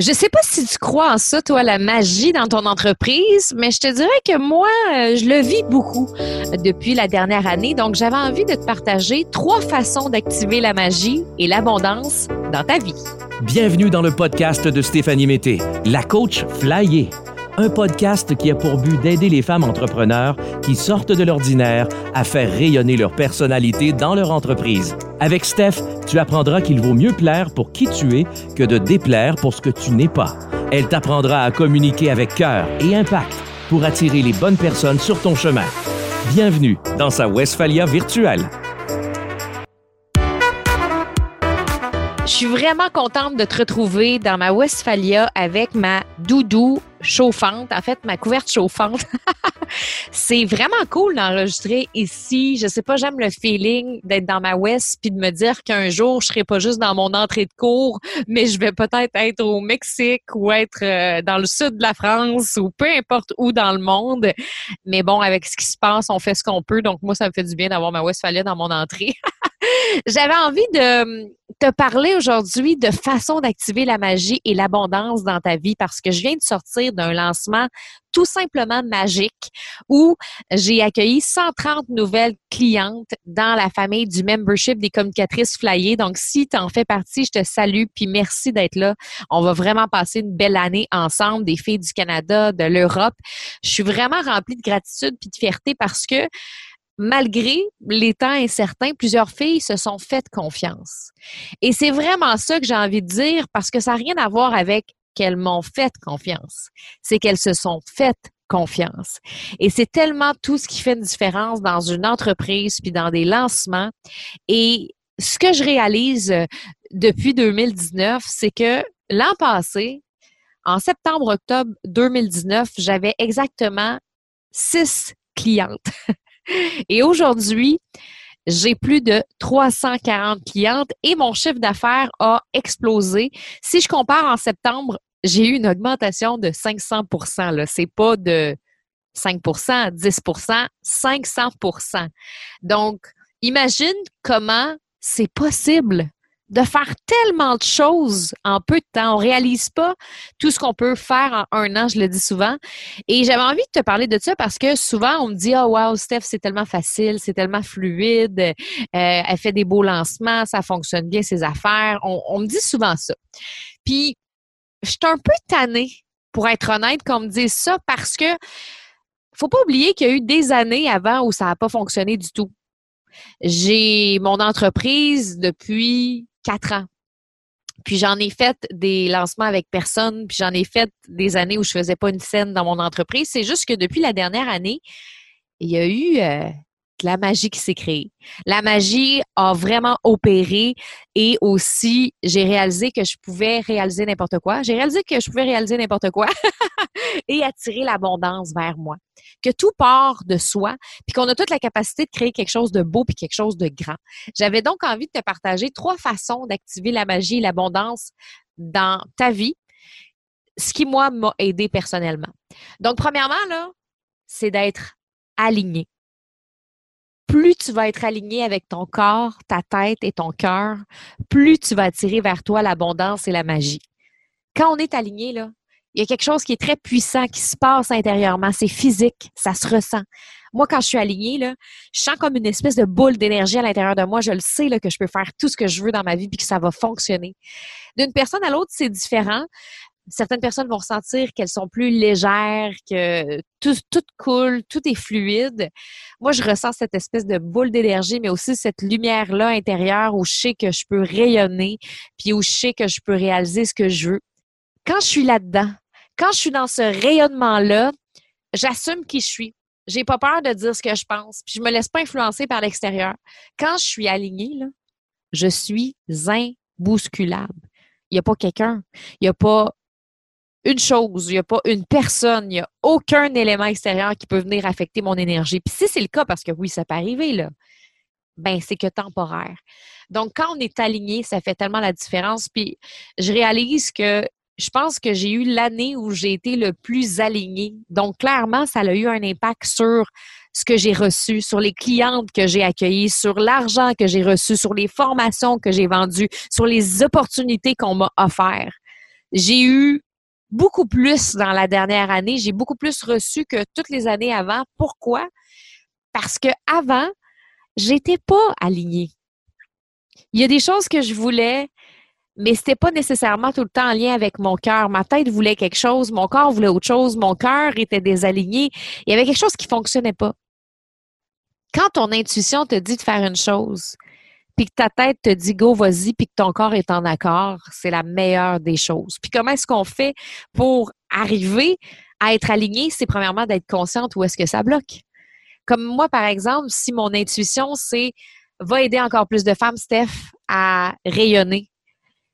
Je sais pas si tu crois en ça, toi, la magie dans ton entreprise, mais je te dirais que moi, euh, je le vis beaucoup depuis la dernière année. Donc, j'avais envie de te partager trois façons d'activer la magie et l'abondance dans ta vie. Bienvenue dans le podcast de Stéphanie Mété, la coach flyée un podcast qui a pour but d'aider les femmes entrepreneurs qui sortent de l'ordinaire à faire rayonner leur personnalité dans leur entreprise. Avec Steph, tu apprendras qu'il vaut mieux plaire pour qui tu es que de déplaire pour ce que tu n'es pas. Elle t'apprendra à communiquer avec cœur et impact pour attirer les bonnes personnes sur ton chemin. Bienvenue dans sa Westphalia virtuelle. Je suis vraiment contente de te retrouver dans ma Westphalia avec ma doudou chauffante, en fait, ma couverte chauffante. c'est vraiment cool d'enregistrer ici. Je sais pas, j'aime le feeling d'être dans ma West puis de me dire qu'un jour, je serai pas juste dans mon entrée de cours, mais je vais peut-être être au Mexique ou être euh, dans le sud de la France ou peu importe où dans le monde. Mais bon, avec ce qui se passe, on fait ce qu'on peut. Donc, moi, ça me fait du bien d'avoir ma Westphalia dans mon entrée. J'avais envie de te parler aujourd'hui de façon d'activer la magie et l'abondance dans ta vie parce que je viens de sortir d'un lancement tout simplement magique où j'ai accueilli 130 nouvelles clientes dans la famille du membership des communicatrices flyées. Donc, si tu en fais partie, je te salue puis merci d'être là. On va vraiment passer une belle année ensemble, des filles du Canada, de l'Europe. Je suis vraiment remplie de gratitude puis de fierté parce que malgré les temps incertains, plusieurs filles se sont faites confiance. Et c'est vraiment ça que j'ai envie de dire parce que ça n'a rien à voir avec qu'elles m'ont fait confiance. C'est qu'elles se sont faites confiance. Et c'est tellement tout ce qui fait une différence dans une entreprise puis dans des lancements. Et ce que je réalise euh, depuis 2019, c'est que l'an passé, en septembre-octobre 2019, j'avais exactement six clientes. Et aujourd'hui, j'ai plus de 340 clientes et mon chiffre d'affaires a explosé. Si je compare en septembre, j'ai eu une augmentation de 500% là, c'est pas de 5% 10% 500% Donc, imagine comment c'est possible de faire tellement de choses en peu de temps. On réalise pas tout ce qu'on peut faire en un an, je le dis souvent. Et j'avais envie de te parler de ça parce que souvent, on me dit, oh wow, Steph, c'est tellement facile, c'est tellement fluide, euh, elle fait des beaux lancements, ça fonctionne bien, ses affaires. On, me dit souvent ça. Puis, je suis un peu tannée, pour être honnête, qu'on me dise ça parce que faut pas oublier qu'il y a eu des années avant où ça n'a pas fonctionné du tout. J'ai mon entreprise depuis quatre ans. Puis j'en ai fait des lancements avec personne, puis j'en ai fait des années où je faisais pas une scène dans mon entreprise. C'est juste que depuis la dernière année, il y a eu euh, la magie qui s'est créée. La magie a vraiment opéré et aussi, j'ai réalisé que je pouvais réaliser n'importe quoi. J'ai réalisé que je pouvais réaliser n'importe quoi et attirer l'abondance vers moi. Que tout part de soi, puis qu'on a toute la capacité de créer quelque chose de beau puis quelque chose de grand. J'avais donc envie de te partager trois façons d'activer la magie et l'abondance dans ta vie, ce qui, moi, m'a aidé personnellement. Donc, premièrement, là, c'est d'être aligné plus tu vas être aligné avec ton corps, ta tête et ton cœur, plus tu vas attirer vers toi l'abondance et la magie. Quand on est aligné, il y a quelque chose qui est très puissant qui se passe intérieurement. C'est physique, ça se ressent. Moi, quand je suis alignée, je sens comme une espèce de boule d'énergie à l'intérieur de moi. Je le sais là, que je peux faire tout ce que je veux dans ma vie et que ça va fonctionner. D'une personne à l'autre, c'est différent certaines personnes vont ressentir qu'elles sont plus légères, que tout, tout coule, tout est fluide. Moi, je ressens cette espèce de boule d'énergie, mais aussi cette lumière-là intérieure où je sais que je peux rayonner, puis où je sais que je peux réaliser ce que je veux. Quand je suis là-dedans, quand je suis dans ce rayonnement-là, j'assume qui je suis. J'ai pas peur de dire ce que je pense, puis je me laisse pas influencer par l'extérieur. Quand je suis alignée, là, je suis imbousculable. Il n'y a pas quelqu'un, il n'y a pas une chose, il n'y a pas une personne, il n'y a aucun élément extérieur qui peut venir affecter mon énergie. Puis si c'est le cas, parce que oui, ça peut arriver, là, ben c'est que temporaire. Donc, quand on est aligné, ça fait tellement la différence. Puis je réalise que je pense que j'ai eu l'année où j'ai été le plus alignée. Donc, clairement, ça a eu un impact sur ce que j'ai reçu, sur les clientes que j'ai accueillies, sur l'argent que j'ai reçu, sur les formations que j'ai vendues, sur les opportunités qu'on m'a offertes j'ai eu beaucoup plus dans la dernière année. J'ai beaucoup plus reçu que toutes les années avant. Pourquoi? Parce que avant, j'étais pas alignée. Il y a des choses que je voulais, mais c'était pas nécessairement tout le temps en lien avec mon cœur. Ma tête voulait quelque chose, mon corps voulait autre chose, mon cœur était désaligné. Il y avait quelque chose qui fonctionnait pas. Quand ton intuition te dit de faire une chose, puis que ta tête te dit go, vas-y, puis que ton corps est en accord, c'est la meilleure des choses. Puis comment est-ce qu'on fait pour arriver à être aligné? C'est premièrement d'être consciente où est-ce que ça bloque. Comme moi, par exemple, si mon intuition, c'est va aider encore plus de femmes, Steph, à rayonner,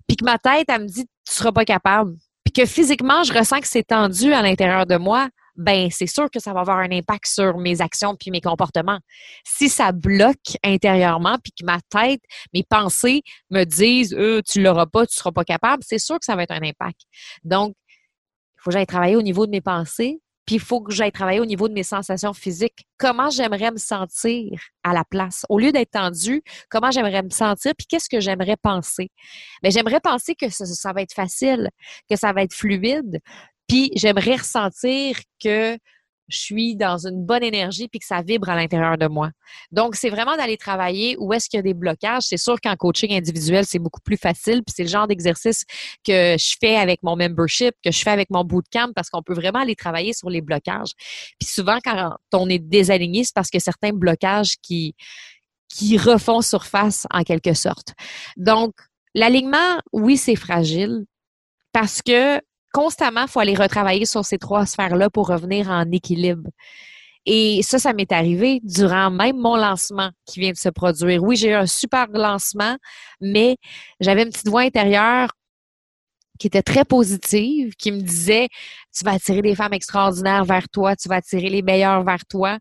puis que ma tête, elle me dit tu seras pas capable, puis que physiquement, je ressens que c'est tendu à l'intérieur de moi, ben c'est sûr que ça va avoir un impact sur mes actions puis mes comportements. Si ça bloque intérieurement puis que ma tête, mes pensées me disent euh, tu l'auras pas, tu seras pas capable, c'est sûr que ça va être un impact. Donc il faut que j'aille travailler au niveau de mes pensées, puis il faut que j'aille travailler au niveau de mes sensations physiques. Comment j'aimerais me sentir à la place? Au lieu d'être tendu, comment j'aimerais me sentir? Puis qu'est-ce que j'aimerais penser? Bien, j'aimerais penser que ça, va être facile, que ça va être fluide, puis j'aimerais ressentir que je suis dans une bonne énergie puis que ça vibre à l'intérieur de moi. Donc, c'est vraiment d'aller travailler où est-ce qu'il y a des blocages. C'est sûr qu'en coaching individuel, c'est beaucoup plus facile. Puis c'est le genre d'exercice que je fais avec mon membership, que je fais avec mon bootcamp parce qu'on peut vraiment aller travailler sur les blocages. Puis souvent, quand on est désaligné, c'est parce que certains blocages qui, qui refont surface en quelque sorte. Donc, l'alignement, oui, c'est fragile parce que constamment, il faut aller retravailler sur ces trois sphères-là pour revenir en équilibre. Et ça, ça m'est arrivé durant même mon lancement qui vient de se produire. Oui, j'ai eu un super lancement, mais j'avais une petite voix intérieure qui était très positive, qui me disait, tu vas attirer des femmes extraordinaires vers toi, tu vas attirer les meilleurs vers toi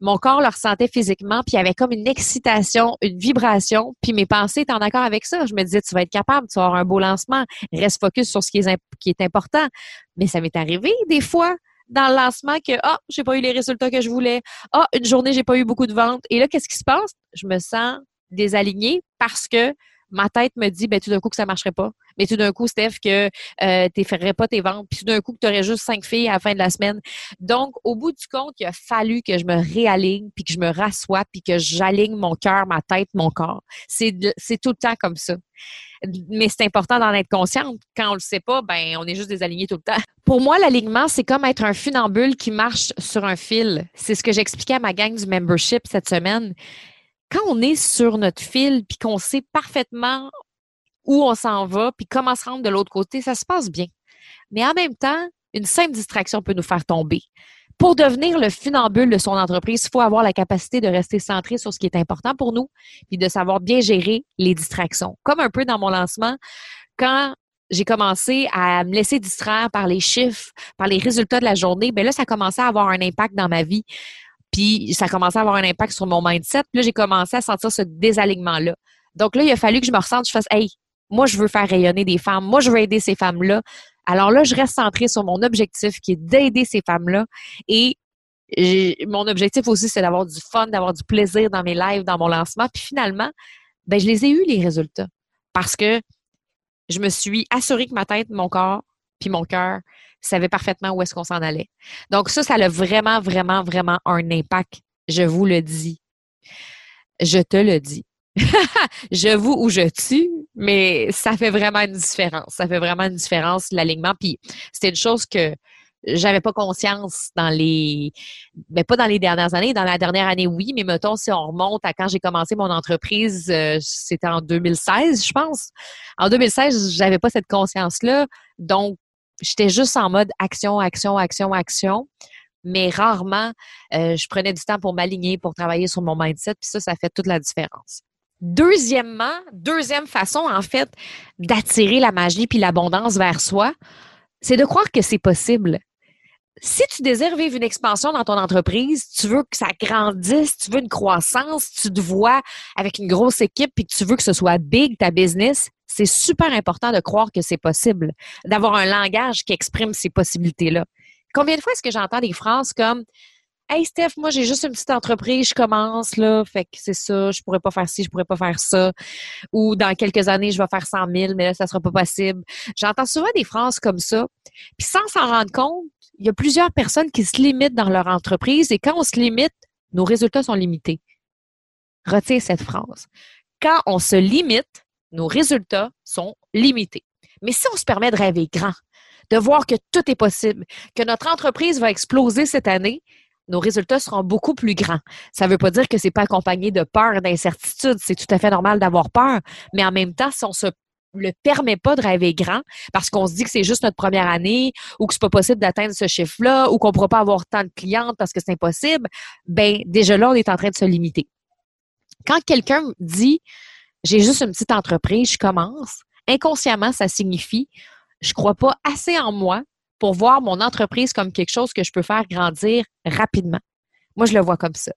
mon corps le ressentait physiquement, puis il y avait comme une excitation, une vibration, puis mes pensées étaient en accord avec ça. Je me disais, tu vas être capable, tu vas avoir un beau lancement, reste focus sur ce qui est, important. Mais ça m'est arrivé des fois dans le lancement que ah, oh, j'ai pas eu les résultats que je voulais. Ah, une journée, j'ai pas eu beaucoup de ventes. Et là, qu'est-ce qui se passe? Je me sens désalignée parce que ma tête me dit, ben, tout d'un coup, que ça marcherait pas. Mais tout d'un coup, Steph, que euh, tu ferais pas tes ventes. Puis tout d'un coup, que tu aurais juste cinq filles à la fin de la semaine. Donc, au bout du compte, il a fallu que je me réaligne, puis que je me rassoie, puis que j'aligne mon cœur, ma tête, mon corps. C'est tout le temps comme ça. Mais c'est important d'en être consciente. Quand on le sait pas, ben on est juste désaligné tout le temps. Pour moi, l'alignement, c'est comme être un funambule qui marche sur un fil. C'est ce que j'expliquais à ma gang du membership cette semaine quand on est sur notre fil puis qu'on sait parfaitement où on s'en va puis comment se rendre de l'autre côté, ça se passe bien. Mais en même temps, une simple distraction peut nous faire tomber. Pour devenir le funambule de son entreprise, il faut avoir la capacité de rester centré sur ce qui est important pour nous puis de savoir bien gérer les distractions. Comme un peu dans mon lancement, quand j'ai commencé à me laisser distraire par les chiffres, par les résultats de la journée, ben là, ça commençait à avoir un impact dans ma vie. Puis ça a commencé à avoir un impact sur mon mindset. Puis là, j'ai commencé à sentir ce désalignement-là. Donc là, il a fallu que je me ressente, je fasse Hey, moi, je veux faire rayonner des femmes. Moi, je veux aider ces femmes-là. Alors là, je reste centrée sur mon objectif qui est d'aider ces femmes-là. Et mon objectif aussi, c'est d'avoir du fun, d'avoir du plaisir dans mes lives, dans mon lancement. Puis finalement, ben, je les ai eus, les résultats. Parce que je me suis assurée que ma tête, mon corps, puis mon cœur savait parfaitement où est-ce qu'on s'en allait. Donc ça, ça a vraiment, vraiment, vraiment un impact. Je vous le dis. Je te le dis. je vous ou je tue, mais ça fait vraiment une différence. Ça fait vraiment une différence, l'alignement. Puis c'était une chose que j'avais pas conscience dans les ben pas dans les dernières années dans la dernière année oui mais mettons si on remonte à quand j'ai commencé mon entreprise euh, c'était en 2016 je pense en 2016 j'avais pas cette conscience là donc j'étais juste en mode action, action, action, action. Mais rarement, euh, je prenais du temps pour m'aligner, pour travailler sur mon mindset. Puis ça, ça fait toute la différence. Deuxièmement, deuxième façon, en fait, d'attirer la magie puis l'abondance vers soi, c'est de croire que c'est possible. Si tu désires vivre une expansion dans ton entreprise, tu veux que ça grandisse, tu veux une croissance, tu te vois avec une grosse équipe puis que tu veux que ce soit big ta business, c'est super important de croire que c'est possible, d'avoir un langage qui exprime ces possibilités-là. Combien de fois est-ce que j'entends des phrases comme Hey Steph, moi j'ai juste une petite entreprise, je commence là, fait que c'est ça, je pourrais pas faire ci, je pourrais pas faire ça. Ou dans quelques années, je vais faire 100 000, mais là, ça sera pas possible. J'entends souvent des phrases comme ça. Puis sans s'en rendre compte, il y a plusieurs personnes qui se limitent dans leur entreprise et quand on se limite, nos résultats sont limités. Retiens cette phrase. Quand on se limite, nos résultats sont limités. Mais si on se permet de rêver grand, de voir que tout est possible, que notre entreprise va exploser cette année, nos résultats seront beaucoup plus grands. Ça ne veut pas dire que c'est pas accompagné de peur, d'incertitude. C'est tout à fait normal d'avoir peur. Mais en même temps, si on se le permet pas de rêver grand parce qu'on se dit que c'est juste notre première année ou que c'est pas possible d'atteindre ce chiffre-là ou qu'on pourra pas avoir tant de clientes parce que c'est impossible, ben déjà là, on est en train de se limiter. Quand quelqu'un dit j'ai juste une petite entreprise, je commence, inconsciemment, ça signifie je crois pas assez en moi pour voir mon entreprise comme quelque chose que je peux faire grandir rapidement. Moi, je le vois comme ça.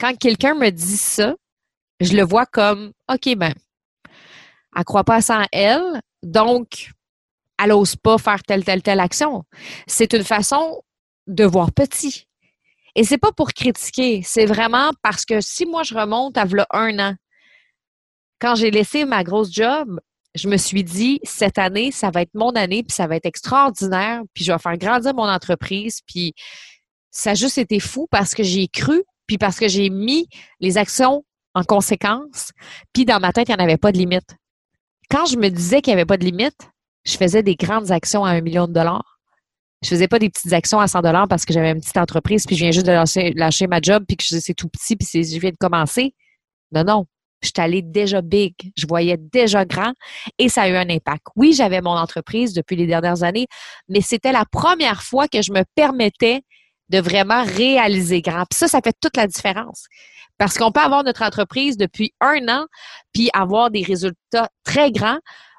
Quand quelqu'un me dit ça, je le vois comme OK, ben, elle croit pas assez en elle, donc elle n'ose pas faire telle, telle, telle action. C'est une façon de voir petit. Et c'est pas pour critiquer, c'est vraiment parce que si moi je remonte à un an, quand j'ai laissé ma grosse job, je me suis dit, cette année, ça va être mon année, puis ça va être extraordinaire, puis je vais faire grandir mon entreprise, puis ça a juste été fou parce que j'ai cru, puis parce que j'ai mis les actions en conséquence, puis dans ma tête, il n'y en avait pas de limite. Quand je me disais qu'il n'y avait pas de limite, je faisais des grandes actions à un million de dollars. Je faisais pas des petites actions à 100 dollars parce que j'avais une petite entreprise, puis je viens juste de lâcher, ma job, puis que c'est tout petit, puis je viens de commencer. Non, non je suis allée déjà big, je voyais déjà grand et ça a eu un impact. Oui, j'avais mon entreprise depuis les dernières années, mais c'était la première fois que je me permettais de vraiment réaliser grand. Puis ça, ça fait toute la différence. Parce qu'on peut avoir notre entreprise depuis un an, puis avoir des résultats très grands,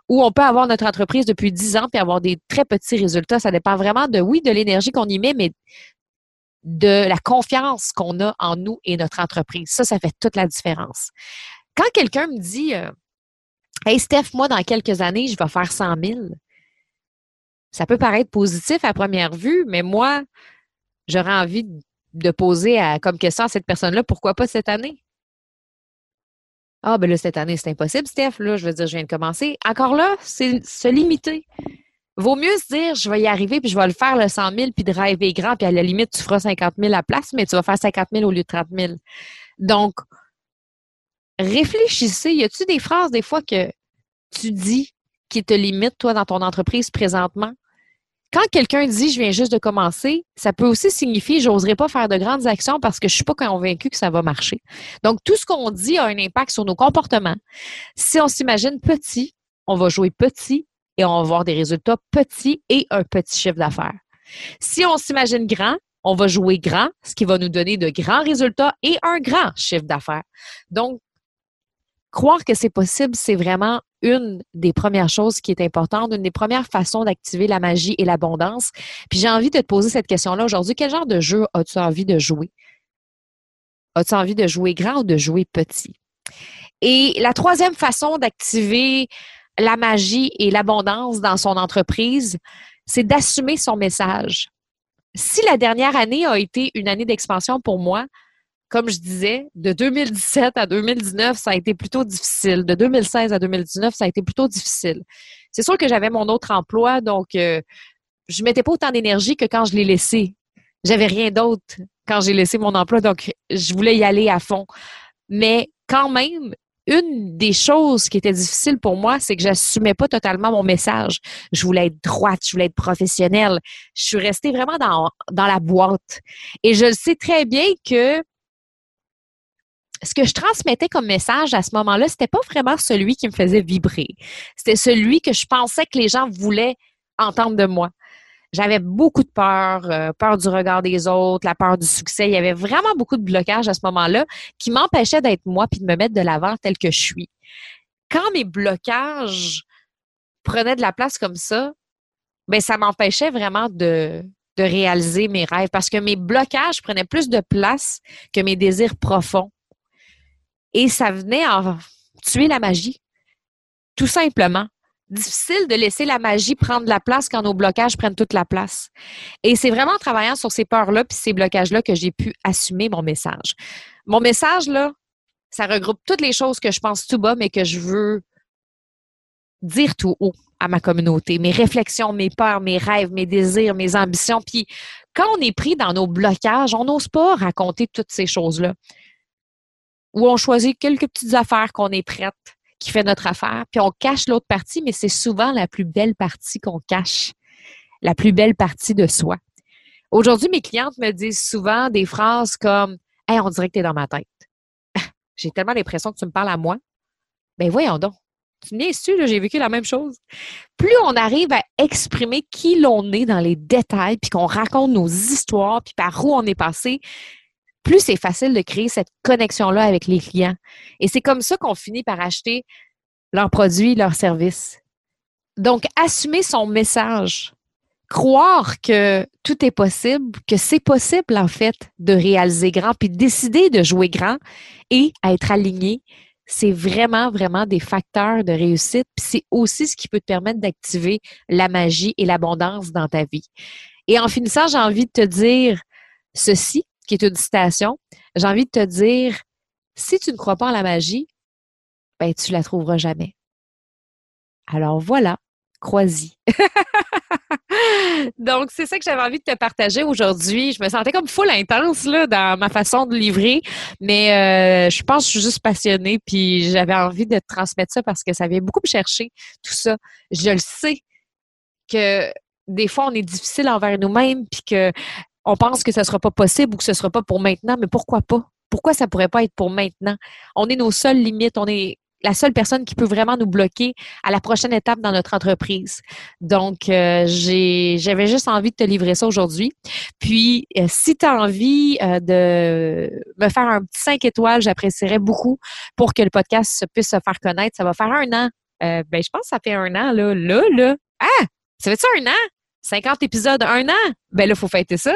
ou on peut avoir notre entreprise depuis dix ans, puis avoir des très petits résultats. Ça dépend vraiment de, oui, de l'énergie qu'on y met, mais de la confiance qu'on a en nous et notre entreprise. Ça, ça fait toute la différence quand quelqu'un me dit euh, Hey Steph, moi, dans quelques années, je vais faire 100 000, ça peut paraître positif à première vue, mais moi, j'aurais envie de poser comme question à cette personne-là pourquoi pas cette année? Ah, ben là, cette année, c'est impossible, Steph. Là, je veux dire, je viens de commencer. Encore là, c'est se limiter. Vaut mieux se dire, je vais y arriver, puis je vais le faire le 100 000, puis de rêver grand, puis à la limite, tu feras 50 000 à la place, mais tu vas faire 50 000 au lieu de 30 000. Donc, réfléchissez. Y a-tu des phrases des fois que tu dis qui te limitent, toi, dans ton entreprise présentement? Quand quelqu'un dit je viens juste de commencer, ça peut aussi signifier j'oserais pas faire de grandes actions parce que je suis pas convaincu que ça va marcher. Donc, tout ce qu'on dit a un impact sur nos comportements. Si on s'imagine petit, on va jouer petit et on va avoir des résultats petits et un petit chiffre d'affaires. Si on s'imagine grand, on va jouer grand, ce qui va nous donner de grands résultats et un grand chiffre d'affaires. Donc, croire que c'est possible, c'est vraiment une des premières choses qui est importante, une des premières façons d'activer la magie et l'abondance. Puis j'ai envie de te poser cette question-là aujourd'hui. Quel genre de jeu as-tu envie de jouer? As-tu envie de jouer grand ou de jouer petit? Et la troisième façon d'activer la magie et l'abondance dans son entreprise, c'est d'assumer son message. Si la dernière année a été une année d'expansion pour moi, comme je disais, de 2017 à 2019, ça a été plutôt difficile. De 2016 à 2019, ça a été plutôt difficile. C'est sûr que j'avais mon autre emploi, donc euh, je mettais pas autant d'énergie que quand je l'ai laissé. J'avais rien d'autre quand j'ai laissé mon emploi, donc je voulais y aller à fond. Mais quand même, une des choses qui était difficile pour moi, c'est que j'assumais pas totalement mon message. Je voulais être droite, je voulais être professionnelle. Je suis restée vraiment dans, dans la boîte. Et je sais très bien que ce que je transmettais comme message à ce moment-là, c'était pas vraiment celui qui me faisait vibrer. C'était celui que je pensais que les gens voulaient entendre de moi. J'avais beaucoup de peur, euh, peur du regard des autres, la peur du succès. Il y avait vraiment beaucoup de blocages à ce moment-là qui m'empêchaient d'être moi puis de me mettre de l'avant tel que je suis. Quand mes blocages prenaient de la place comme ça, ben ça m'empêchait vraiment de, de réaliser mes rêves parce que mes blocages prenaient plus de place que mes désirs profonds. Et ça venait en tuer la magie. Tout simplement. difficile de laisser la magie prendre la place quand nos blocages prennent toute la place. Et c'est vraiment en travaillant sur ces peurs-là puis ces blocages-là que j'ai pu assumer mon message. Mon message, là, ça regroupe toutes les choses que je pense tout bas, mais que je veux dire tout haut à ma communauté, mes réflexions, mes peurs, mes rêves, mes désirs, mes ambitions. Puis quand on est pris dans nos blocages, on n'ose pas raconter toutes ces choses-là. Ou on choisit quelques petites affaires qu'on est prête qui fait notre affaire, puis on cache l'autre partie, mais c'est souvent la plus belle partie qu'on cache, la plus belle partie de soi. Aujourd'hui, mes clientes me disent souvent des phrases comme Hey, on dirait que tu dans ma tête. J'ai tellement l'impression que tu me parles à moi. Ben voyons donc. Tu me su, j'ai vécu la même chose. Plus on arrive à exprimer qui l'on est dans les détails, puis qu'on raconte nos histoires, puis par où on est passé, plus c'est facile de créer cette connexion-là avec les clients. Et c'est comme ça qu'on finit par acheter leurs produits, leurs services. Donc, assumer son message, croire que tout est possible, que c'est possible en fait de réaliser grand, puis décider de jouer grand et être aligné, c'est vraiment, vraiment des facteurs de réussite. Puis c'est aussi ce qui peut te permettre d'activer la magie et l'abondance dans ta vie. Et en finissant, j'ai envie de te dire ceci, qui est une citation, j'ai envie de te dire, si tu ne crois pas en la magie, ben, tu la trouveras jamais. Alors voilà, crois-y. Donc, c'est ça que j'avais envie de te partager aujourd'hui. Je me sentais comme full intense là, dans ma façon de livrer, mais euh, je pense que je suis juste passionnée, puis j'avais envie de te transmettre ça parce que ça vient beaucoup me chercher, tout ça. Je le sais que des fois, on est difficile envers nous-mêmes, puis que on pense que ce ne sera pas possible ou que ce ne sera pas pour maintenant, mais pourquoi pas? Pourquoi ça ne pourrait pas être pour maintenant? On est nos seules limites, on est la seule personne qui peut vraiment nous bloquer à la prochaine étape dans notre entreprise. Donc, euh, j'avais juste envie de te livrer ça aujourd'hui. Puis, euh, si tu as envie euh, de me faire un petit 5 étoiles, j'apprécierais beaucoup pour que le podcast puisse se faire connaître. Ça va faire un an. ben, je pense que ça fait un an, là. Là, là. Ah! Ça fait ça un an? 50 épisodes, un an? Ben là, il faut fêter ça.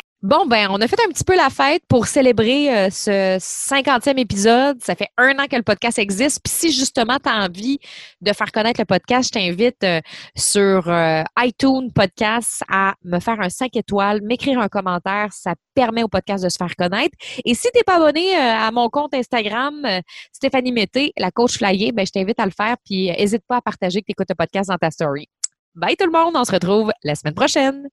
Bon, ben, on a fait un petit peu la fête pour célébrer euh, ce 50e épisode. Ça fait un an que le podcast existe. Puis si justement tu as envie de faire connaître le podcast, je t'invite euh, sur euh, iTunes Podcast à me faire un 5 étoiles, m'écrire un commentaire. Ça permet au podcast de se faire connaître. Et si tu n'es pas abonné à mon compte Instagram, Stéphanie Mété, la coach flyer, ben, je t'invite à le faire. Puis n'hésite pas à partager que tu écoutes le podcast dans ta story. Bye tout le monde, on se retrouve la semaine prochaine.